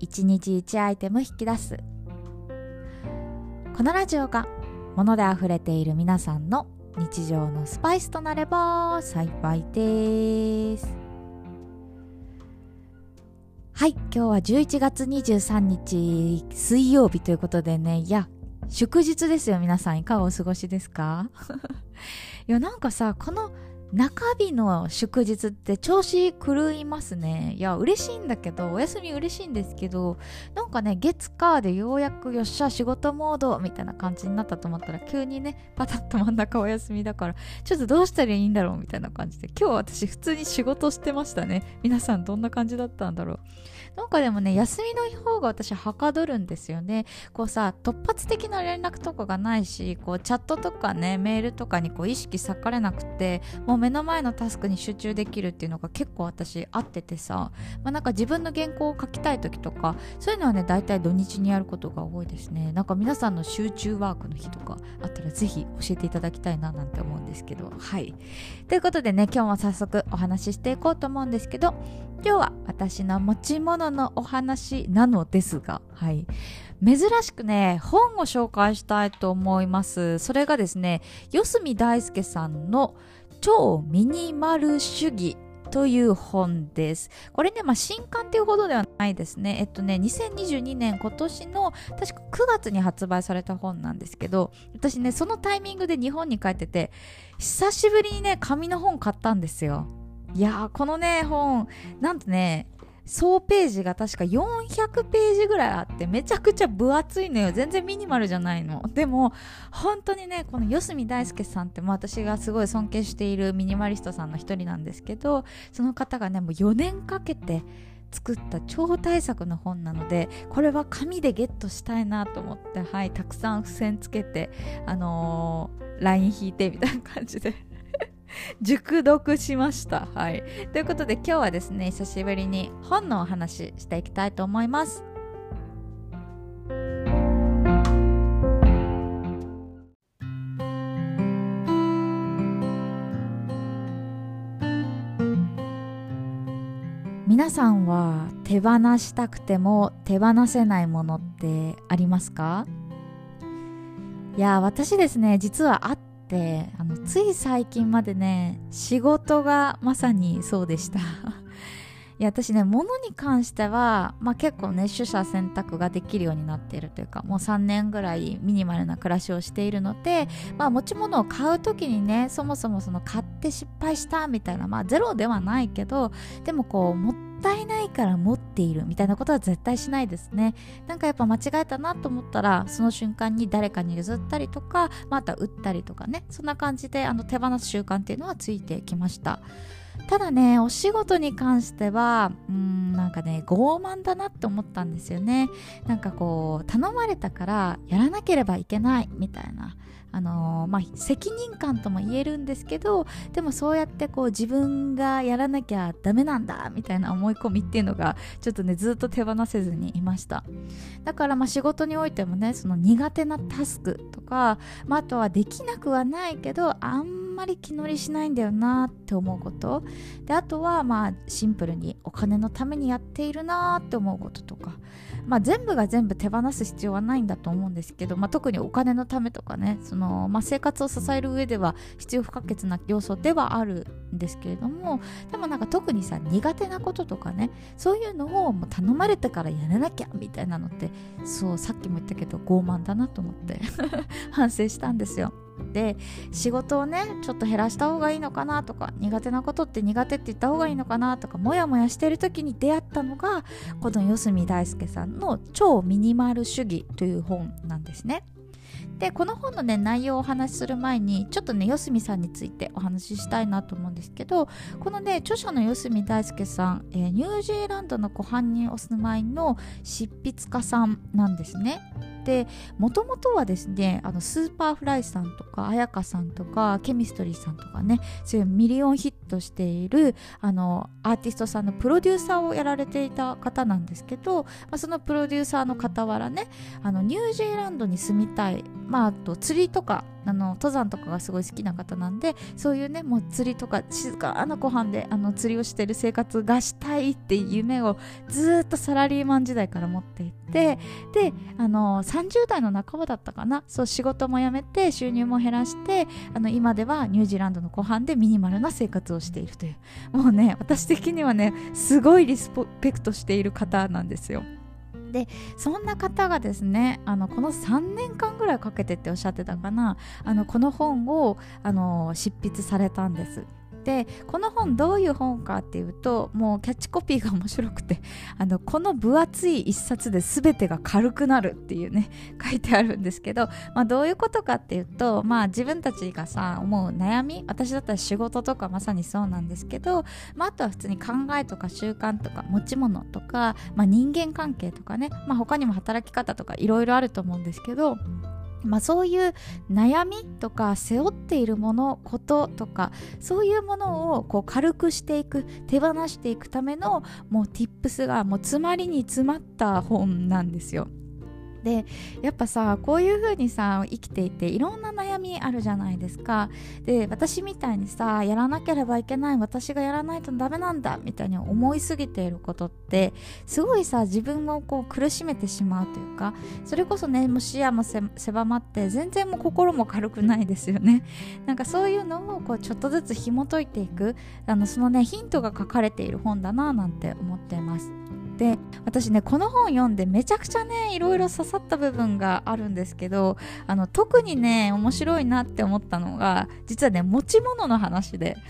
1日1アイテム引き出す。このラジオが物で溢れている皆さんの日常のスパイスとなれば幸いです。はい今日は11月23日水曜日ということでね。いや祝日ですよ皆さん。いかがお過ごしですか？いやなんかさこの中日の祝日って調子狂いますね。いや、嬉しいんだけど、お休み嬉しいんですけど、なんかね、月火でようやくよっしゃ、仕事モードみたいな感じになったと思ったら、急にね、パタッと真ん中お休みだから、ちょっとどうしたらいいんだろうみたいな感じで、今日私普通に仕事してましたね。皆さんどんな感じだったんだろう。なんかでもね、休みの方が私はかどるんですよね。こうさ、突発的な連絡とかがないし、こうチャットとかね、メールとかにこう意識割かれなくて、もう目の前のタスクに集中できるっていうのが結構私合っててさ、まあ、なんか自分の原稿を書きたい時とか、そういうのはね、大体土日にやることが多いですね。なんか皆さんの集中ワークの日とかあったらぜひ教えていただきたいななんて思うんですけど、はい。ということでね、今日も早速お話ししていこうと思うんですけど、今日は私の持ち物のお話なのですが、はい。珍しくね、本を紹介したいと思います。それがですね、四隅大輔さんの超ミニマル主義という本です。これね、まあ、新刊っていうほどではないですね。えっとね、2022年今年の確か9月に発売された本なんですけど、私ね、そのタイミングで日本に帰ってて、久しぶりにね、紙の本買ったんですよ。いやー、このね、本、なんとね、総ページが確か400ページぐらいあってめちゃくちゃ分厚いのよ。全然ミニマルじゃないの。でも本当にねこの四隅大輔さんっても私がすごい尊敬しているミニマリストさんの一人なんですけどその方がねもう4年かけて作った超大作の本なのでこれは紙でゲットしたいなと思ってはいたくさん付箋つけてあのー、ライン引いてみたいな感じで熟読しました。はい。ということで今日はですね、久しぶりに本のお話していきたいと思います。皆さんは手放したくても手放せないものってありますか？いや私ですね実はあっってあのつい最近までね仕事がまさにそうでした。いや私ね物に関しては、まあ、結構ね取捨選択ができるようになっているというかもう3年ぐらいミニマルな暮らしをしているので、まあ、持ち物を買う時にねそもそもその買って失敗したみたいなまあゼロではないけどでもこうもっから持っているみたいなことは絶対しないですね。なんかやっぱ間違えたなと思ったらその瞬間に誰かに譲ったりとかまた売ったりとかねそんな感じであの手放す習慣っていうのはついてきました。ただねお仕事に関してはうんなんかね傲慢だなって思ったんですよね。なんかこう頼まれたからやらなければいけないみたいな。あのー、まあ、責任感とも言えるんですけどでもそうやってこう自分がやらなきゃダメなんだみたいな思い込みっていうのがちょっとねずっと手放せずにいました。だからまあ仕事においてもねその苦手なタスクとか、まあ、あとはできなくはないけどあんままり気乗りしないんだよなって思うこと。であとはまあシンプルにお金のためにやっているなって思うこととか。まあ、全部が全部手放す必要はないんだと思うんですけど、まあ、特にお金のためとかね。その、まあ、生活を支える上では必要不可欠な要素ではあるんですけれどもでもなんか特にさ苦手なこととかねそういうのをもう頼まれてからやらなきゃみたいなのってそうさっきも言ったけど傲慢だなと思って 反省したんですよ。で仕事をねちょっと減らした方がいいのかなとか苦手なことって苦手って言った方がいいのかなとかモヤモヤしてる時に出会ったのがこの四隅大輔さんの「超ミニマル主義」という本なんですね。でこの本のね内容をお話しする前にちょっとね四隅さんについてお話ししたいなと思うんですけどこのね著者の四角大輔さん、えー、ニュージーランドの湖畔にお住まいの執筆家さんなんですね。でもともとはですねあの Superfly さんとか絢香さんとか CHEMISTRY さんとかねそういうミリオンヒットしているあのアーティストさんのプロデューサーをやられていた方なんですけど、まあ、そのプロデューサーの傍らねあのニュージーランドに住みたい、まあ、あと釣りとかあの登山とかがすごい好きな方なんでそういうねもう釣りとか静かな湖畔であの釣りをしてる生活がしたいっていう夢をずっとサラリーマン時代から持っていてであの30代の半ばだったかなそう仕事も辞めて収入も減らしてあの今ではニュージーランドの湖畔でミニマルな生活をしているというもうね私的にはねすごいリスペクトしている方なんですよ。でそんな方がですねあのこの3年間ぐらいかけてっておっしゃってたかなあのこの本をあの執筆されたんです。でこの本どういう本かっていうともうキャッチコピーが面白くて あのこの分厚い一冊で全てが軽くなるっていうね 書いてあるんですけど、まあ、どういうことかっていうと、まあ、自分たちがさ思う悩み私だったら仕事とかまさにそうなんですけど、まあ、あとは普通に考えとか習慣とか持ち物とか、まあ、人間関係とかね、まあ、他にも働き方とかいろいろあると思うんですけどまあ、そういう悩みとか背負っているものこととかそういうものをこう軽くしていく手放していくためのもう tips がもう詰まりに詰まった本なんですよ。でやっぱさこういう風にさ生きていていろんな悩みあるじゃないですか。で私みたいにさやらなければいけない私がやらないとダメなんだみたいに思いすぎていることってすごいさ自分をこう苦しめてしまうというかそれこそねもう視野も狭まって全然もう心も軽くないですよね。なんかそういうのをこうちょっとずつ紐解いていくあのそのねヒントが書かれている本だななんて思っています。で私ねこの本読んでめちゃくちゃねいろいろ刺さった部分があるんですけどあの特にね面白いなって思ったのが実はね持ち物の話で。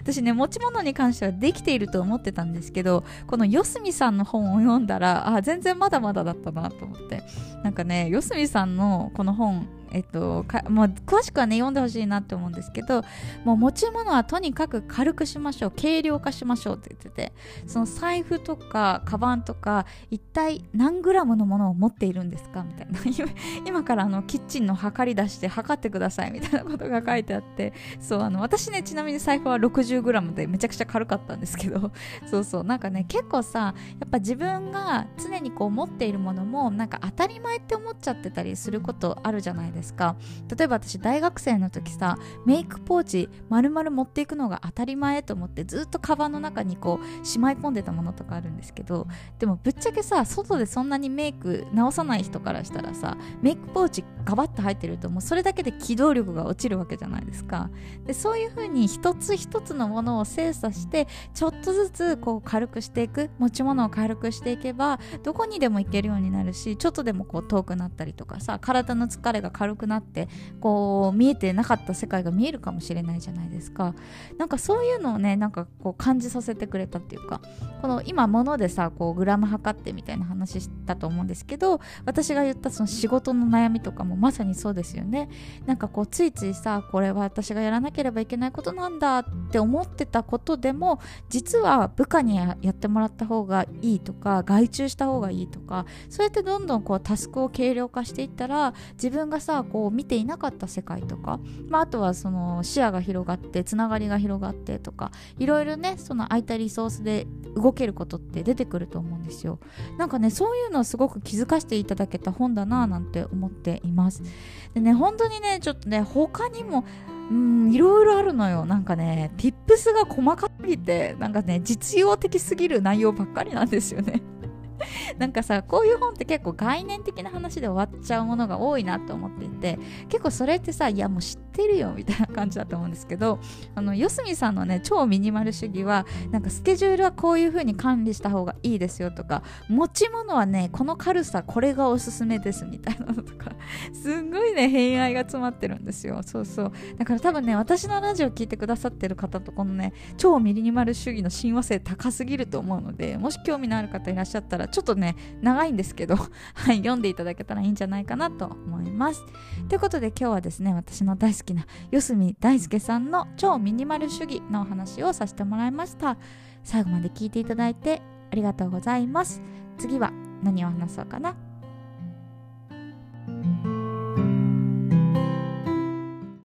私ね持ち物に関してはできていると思ってたんですけどこの四隅さんの本を読んだらあ全然まだまだだったなと思って。なんかね四隅さんのこの本えっとかもう詳しくはね読んでほしいなって思うんですけどもう持ち物はとにかく軽くしましょう。軽量化しましょうって言っててその財布とかカバンとか一体何グラムのものを持っているんですかみたいな。今からあのキッチンの測り出して測ってくださいみたいなことが書いてあってそうあの私ねちなみに財布は60グラムでめちゃくちゃ軽かったんですけど そうそうなんかね結構さやっぱ自分が常にこう持っているものもなんか当たり前って思っちゃってたりすることあるじゃないですか。ですか？例えば私大学生の時さメイクポーチ丸々持っていくのが当たり前と思ってずっとカバンの中にこうしまい込んでたものとかあるんですけどでもぶっちゃけさ外でそんなにメイク直さない人からしたらさメイクポーチガバッと入ってるともうそれだけで機動力が落ちるわけじゃないですか。でそういう風に一つ一つのものを精査してちょっとずつこう軽くしていく持ち物を軽くしていけばどこにでも行けるようになるしちょっとでもこう遠くなったりとかさ体の疲れが軽軽くなってこう見えてなかった世界が見えるかもしれないじゃないですか。なんかそういうのをねなんかこう感じさせてくれたっていうかこの今物でさこうグラム測ってみたいな話したと思うんですけど私が言ったその仕事の悩みとかもまさにそうですよね。なんかこうついついさこれは私がやらなければいけないことなんだって思ってたことでも実は部下にやってもらった方がいいとか外注した方がいいとかそうやってどんどんこうタスクを軽量化していったら自分がさこう見ていなかった世界とか、まあ、あとはその視野が広がってつながりが広がってとかいろいろねその空いたリソースで動けることって出てくると思うんですよ。なんかねそういうのをすごく気づかせていただけた本だななんて思っています。でね本当にねちょっとね他にもうんいろいろあるのよ。なんかね tips が細かすぎてなんかね実用的すぎる内容ばっかりなんですよね。なんかさこういう本って結構概念的な話で終わっちゃうものが多いなと思っていて結構それってさいやもう知っってるよみたいな感じだと思うんですけどあの四隅さんのね超ミニマル主義はなんかスケジュールはこういう風に管理した方がいいですよとか持ち物はねこの軽さこれがおすすめですみたいなのとか すんごいね偏愛が詰まってるんですよ。そうそう。だから多分ね私のラジオ聞いてくださってる方とこのね超ミニマル主義の親和性高すぎると思うのでもし興味のある方いらっしゃったらちょっとね長いんですけど はい読んでいただけたらいいんじゃないかなと思います。ということで今日はですね私の大好きな四隅大輔さんの超ミニマル主義のお話をさせてもらいました。最後まで聞いていただいてありがとうございます。次は何を話そうかな？